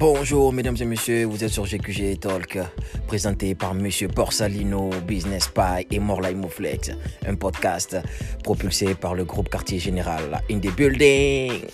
Bonjour mesdames et messieurs, vous êtes sur GQG Talk, présenté par Monsieur Borsalino, Business Pie et Morlai Mouflex, un podcast propulsé par le groupe Quartier Général in the building.